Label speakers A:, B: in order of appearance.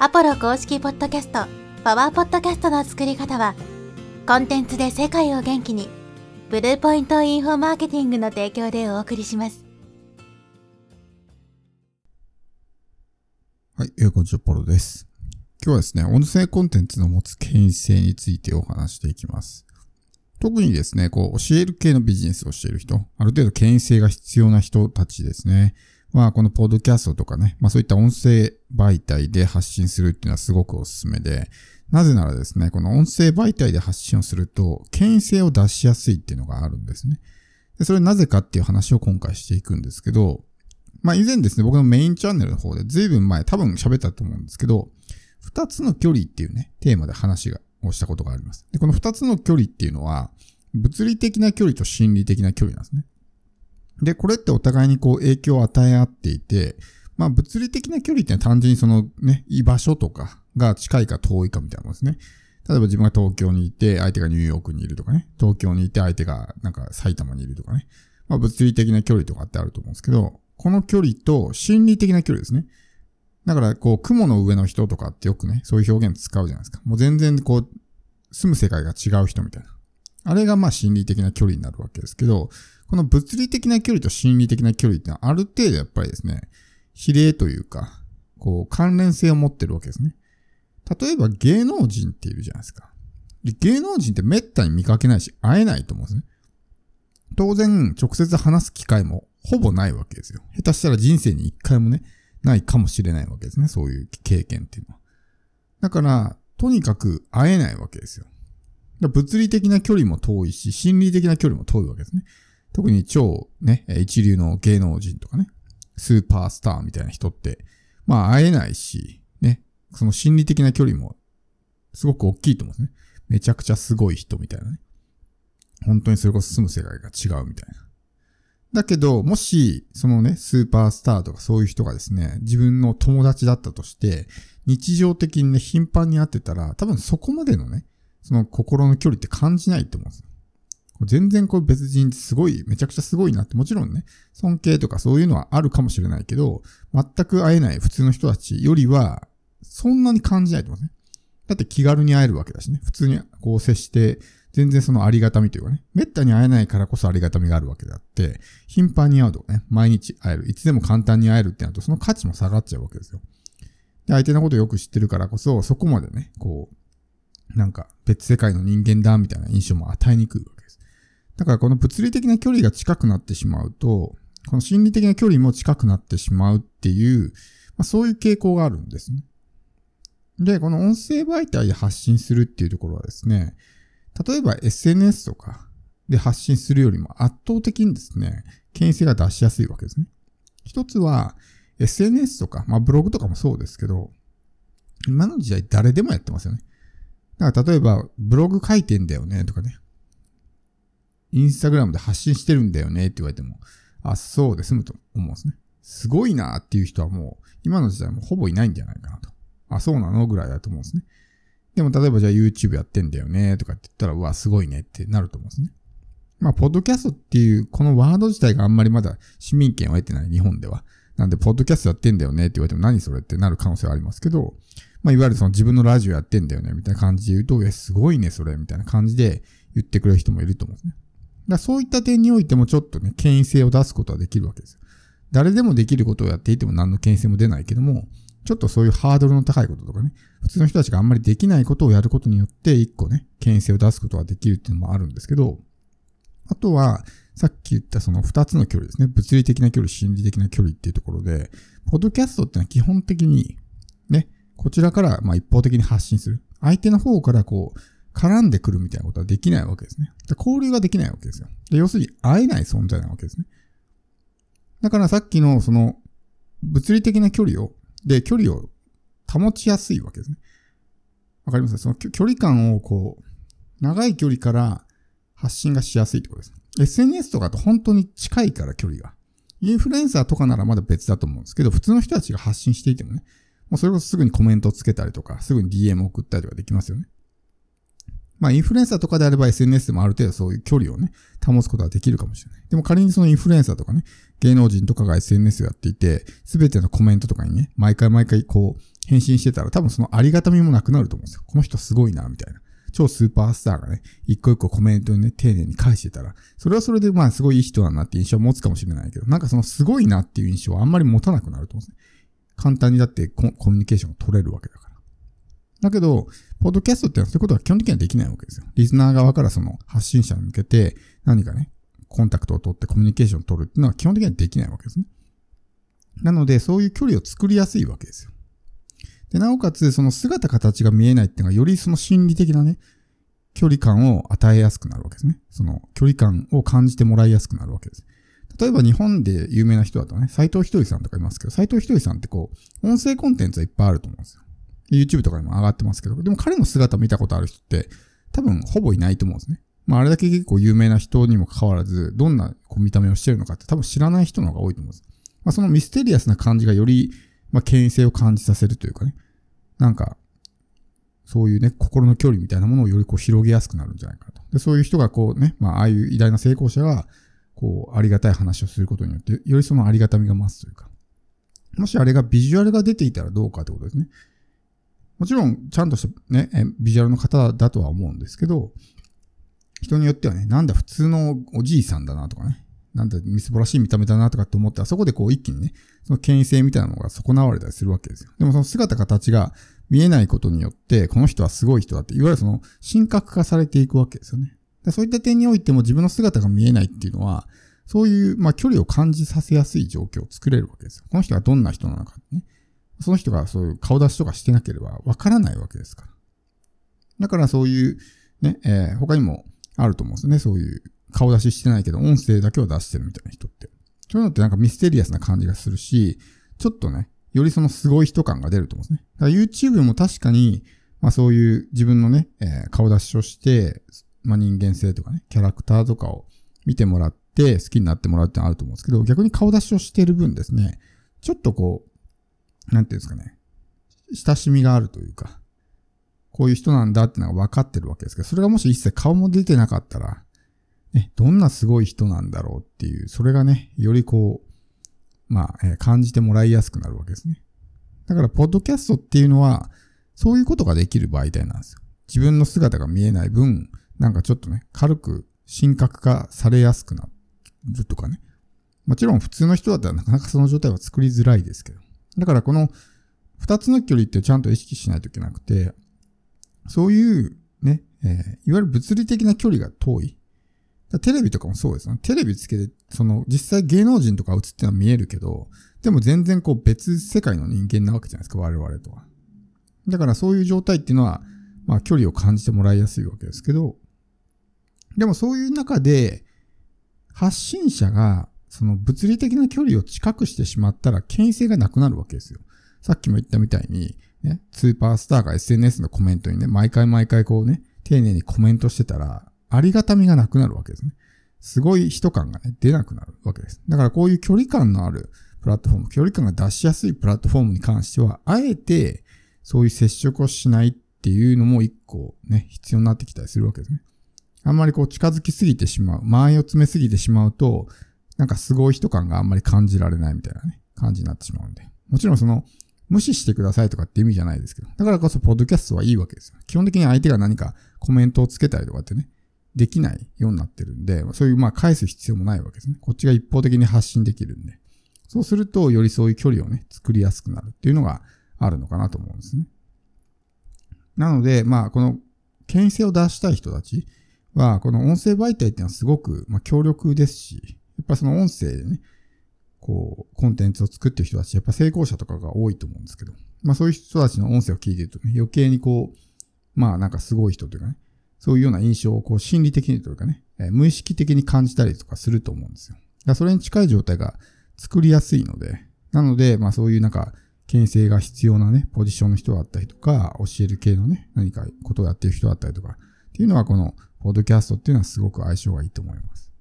A: アポロ公式ポッドキャスト、パワーポッドキャストの作り方は、コンテンツで世界を元気に、ブルーポイントインフォマーケティングの提供でお送りします。
B: はい、えーこんにちは、ポロです。今日はですね、音声コンテンツの持つ権威性についてお話していきます。特にですね、こう、教える系のビジネスをしている人、ある程度権威性が必要な人たちですね。まあ、このポッドキャストとかね、まあそういった音声媒体で発信するっていうのはすごくおすすめで、なぜならですね、この音声媒体で発信をすると、権威性を出しやすいっていうのがあるんですね。で、それなぜかっていう話を今回していくんですけど、まあ以前ですね、僕のメインチャンネルの方で随分前、多分喋ったと思うんですけど、二つの距離っていうね、テーマで話が、をしたことがあります。で、この二つの距離っていうのは、物理的な距離と心理的な距離なんですね。で、これってお互いにこう影響を与え合っていて、まあ物理的な距離って単純にそのね、居場所とかが近いか遠いかみたいなもんですね。例えば自分が東京にいて相手がニューヨークにいるとかね、東京にいて相手がなんか埼玉にいるとかね。まあ物理的な距離とかってあると思うんですけど、この距離と心理的な距離ですね。だからこう雲の上の人とかってよくね、そういう表現使うじゃないですか。もう全然こう、住む世界が違う人みたいな。あれがまあ心理的な距離になるわけですけど、この物理的な距離と心理的な距離ってのはある程度やっぱりですね、比例というか、こう関連性を持ってるわけですね。例えば芸能人っているじゃないですか。で芸能人って滅多に見かけないし、会えないと思うんですね。当然、直接話す機会もほぼないわけですよ。下手したら人生に一回もね、ないかもしれないわけですね。そういう経験っていうのは。だから、とにかく会えないわけですよ。物理的な距離も遠いし、心理的な距離も遠いわけですね。特に超ね、一流の芸能人とかね、スーパースターみたいな人って、まあ会えないし、ね、その心理的な距離もすごく大きいと思うんですね。めちゃくちゃすごい人みたいなね。本当にそれこそ住む世界が違うみたいな。だけど、もし、そのね、スーパースターとかそういう人がですね、自分の友達だったとして、日常的にね、頻繁に会ってたら、多分そこまでのね、その心の距離って感じないと思うんですよ。全然こう別人ってすごい、めちゃくちゃすごいなって、もちろんね、尊敬とかそういうのはあるかもしれないけど、全く会えない普通の人たちよりは、そんなに感じないと思うね。だって気軽に会えるわけだしね。普通にこう接して、全然そのありがたみというかね、めったに会えないからこそありがたみがあるわけであって、頻繁に会うとね、毎日会える、いつでも簡単に会えるってなると、その価値も下がっちゃうわけですよ。で、相手のことをよく知ってるからこそ、そこまでね、こう、なんか別世界の人間だみたいな印象も与えにくいわ。だからこの物理的な距離が近くなってしまうと、この心理的な距離も近くなってしまうっていう、まあ、そういう傾向があるんですね。で、この音声媒体で発信するっていうところはですね、例えば SNS とかで発信するよりも圧倒的にですね、権威性が出しやすいわけですね。一つは SNS とか、まあブログとかもそうですけど、今の時代誰でもやってますよね。だから例えばブログ書いてんだよねとかね、インスタグラムで発信してるんだよねって言われても、あ、そうで済むと思うんですね。すごいなっていう人はもう今の時代もほぼいないんじゃないかなと。あ、そうなのぐらいだと思うんですね。でも例えばじゃあ YouTube やってんだよねとかって言ったら、うわ、すごいねってなると思うんですね。まあ、ポッドキャストっていうこのワード自体があんまりまだ市民権を得てない日本では。なんで、ポッドキャストやってんだよねって言われても何それってなる可能性はありますけど、まあ、いわゆるその自分のラジオやってんだよねみたいな感じで言うと、え、すごいねそれみたいな感じで言ってくれる人もいると思うんですね。だそういった点においてもちょっとね、権威性を出すことはできるわけです。誰でもできることをやっていても何の権威性も出ないけども、ちょっとそういうハードルの高いこととかね、普通の人たちがあんまりできないことをやることによって、一個ね、権威性を出すことができるっていうのもあるんですけど、あとは、さっき言ったその二つの距離ですね。物理的な距離、心理的な距離っていうところで、ポッドキャストってのは基本的に、ね、こちらからまあ一方的に発信する。相手の方からこう、絡んでくるみたいなことはできないわけですね。で交流ができないわけですよ。で要するに会えない存在なわけですね。だからさっきのその、物理的な距離を、で、距離を保ちやすいわけですね。わかります？その距離感をこう、長い距離から発信がしやすいってことです。SNS とかと本当に近いから距離が。インフルエンサーとかならまだ別だと思うんですけど、普通の人たちが発信していてもね、もうそれこそすぐにコメントをつけたりとか、すぐに DM を送ったりとかできますよね。まあ、インフルエンサーとかであれば SNS でもある程度そういう距離をね、保つことができるかもしれない。でも仮にそのインフルエンサーとかね、芸能人とかが SNS をやっていて、すべてのコメントとかにね、毎回毎回こう、返信してたら多分そのありがたみもなくなると思うんですよ。この人すごいな、みたいな。超スーパースターがね、一個一個コメントにね、丁寧に返してたら、それはそれでまあすごいいい人だなって印象を持つかもしれないけど、なんかそのすごいなっていう印象はあんまり持たなくなると思うんですね。簡単にだってコミュニケーションが取れるわけだから。だけど、ポッドキャストってのはそういうことは基本的にはできないわけですよ。リスナー側からその発信者に向けて何かね、コンタクトを取ってコミュニケーションを取るっていうのは基本的にはできないわけですね。なので、そういう距離を作りやすいわけですよ。で、なおかつ、その姿形が見えないっていうのは、よりその心理的なね、距離感を与えやすくなるわけですね。その距離感を感じてもらいやすくなるわけです。例えば日本で有名な人だとね、斎藤ひとりさんとかいますけど、斎藤ひとりさんってこう、音声コンテンツはいっぱいあると思うんですよ。YouTube とかにも上がってますけど、でも彼の姿見たことある人って多分ほぼいないと思うんですね。まああれだけ結構有名な人にもかかわらず、どんなこう見た目をしてるのかって多分知らない人の方が多いと思うんです。まあそのミステリアスな感じがより、まあ権威性を感じさせるというかね。なんか、そういうね、心の距離みたいなものをよりこう広げやすくなるんじゃないかと。で、そういう人がこうね、まあああいう偉大な成功者が、こう、ありがたい話をすることによって、よりそのありがたみが増すというか。もしあれがビジュアルが出ていたらどうかってことですね。もちろん、ちゃんとしたね、ビジュアルの方だとは思うんですけど、人によってはね、なんだ普通のおじいさんだなとかね、なんだみすぼらしい見た目だなとかって思ったら、そこでこう一気にね、その権威性みたいなのが損なわれたりするわけですよ。でもその姿形が見えないことによって、この人はすごい人だって、いわゆるその神格化されていくわけですよね。そういった点においても自分の姿が見えないっていうのは、そういう、まあ、距離を感じさせやすい状況を作れるわけですよ。この人がどんな人なのかね。その人がそういう顔出しとかしてなければわからないわけですから。だからそういう、ね、えー、他にもあると思うんですよね。そういう顔出ししてないけど音声だけを出してるみたいな人って。そういうのってなんかミステリアスな感じがするし、ちょっとね、よりそのすごい人感が出ると思うんですね。だから YouTube も確かに、まあそういう自分のね、えー、顔出しをして、まあ人間性とかね、キャラクターとかを見てもらって好きになってもらうってのあると思うんですけど、逆に顔出しをしてる分ですね、ちょっとこう、なんていうんですかね、親しみがあるというか、こういう人なんだってのが分かってるわけですけど、それがもし一切顔も出てなかったら、ね、どんなすごい人なんだろうっていう、それがね、よりこう、まあ、えー、感じてもらいやすくなるわけですね。だから、ポッドキャストっていうのは、そういうことができる媒体なんですよ。自分の姿が見えない分、なんかちょっとね、軽く神格化されやすくなるとかね。もちろん普通の人だったらなかなかその状態は作りづらいですけど。だからこの二つの距離ってちゃんと意識しないといけなくて、そういうね、えー、いわゆる物理的な距離が遠い。テレビとかもそうですね。テレビつけて、その実際芸能人とか映ってのは見えるけど、でも全然こう別世界の人間なわけじゃないですか、我々とは。だからそういう状態っていうのは、まあ距離を感じてもらいやすいわけですけど、でもそういう中で、発信者が、その物理的な距離を近くしてしまったら、権威性がなくなるわけですよ。さっきも言ったみたいに、ね、スーパースターが SNS のコメントにね、毎回毎回こうね、丁寧にコメントしてたら、ありがたみがなくなるわけですね。すごい人感がね、出なくなるわけです。だからこういう距離感のあるプラットフォーム、距離感が出しやすいプラットフォームに関しては、あえて、そういう接触をしないっていうのも一個ね、必要になってきたりするわけですね。あんまりこう近づきすぎてしまう、間合いを詰めすぎてしまうと、なんかすごい人感があんまり感じられないみたいなね、感じになってしまうんで。もちろんその、無視してくださいとかって意味じゃないですけど。だからこそ、ポッドキャストはいいわけですよ。基本的に相手が何かコメントをつけたりとかってね、できないようになってるんで、そういうまあ返す必要もないわけですね。こっちが一方的に発信できるんで。そうすると、よりそういう距離をね、作りやすくなるっていうのがあるのかなと思うんですね。なので、まあ、この、権威性を出したい人たち、は、この音声媒体っていうのはすごく、まあ、強力ですし、っぱその音声でね、こう、コンテンツを作ってる人たち、やっぱ成功者とかが多いと思うんですけど、まあそういう人たちの音声を聞いてるとね、余計にこう、まあなんかすごい人というかね、そういうような印象をこう心理的にというかね、えー、無意識的に感じたりとかすると思うんですよ。だそれに近い状態が作りやすいので、なので、まあそういうなんか、牽制が必要なね、ポジションの人だったりとか、教える系のね、何かことをやってる人だったりとか、っていうのはこのポッドキャストっていうのはすごく相性がいいと思います。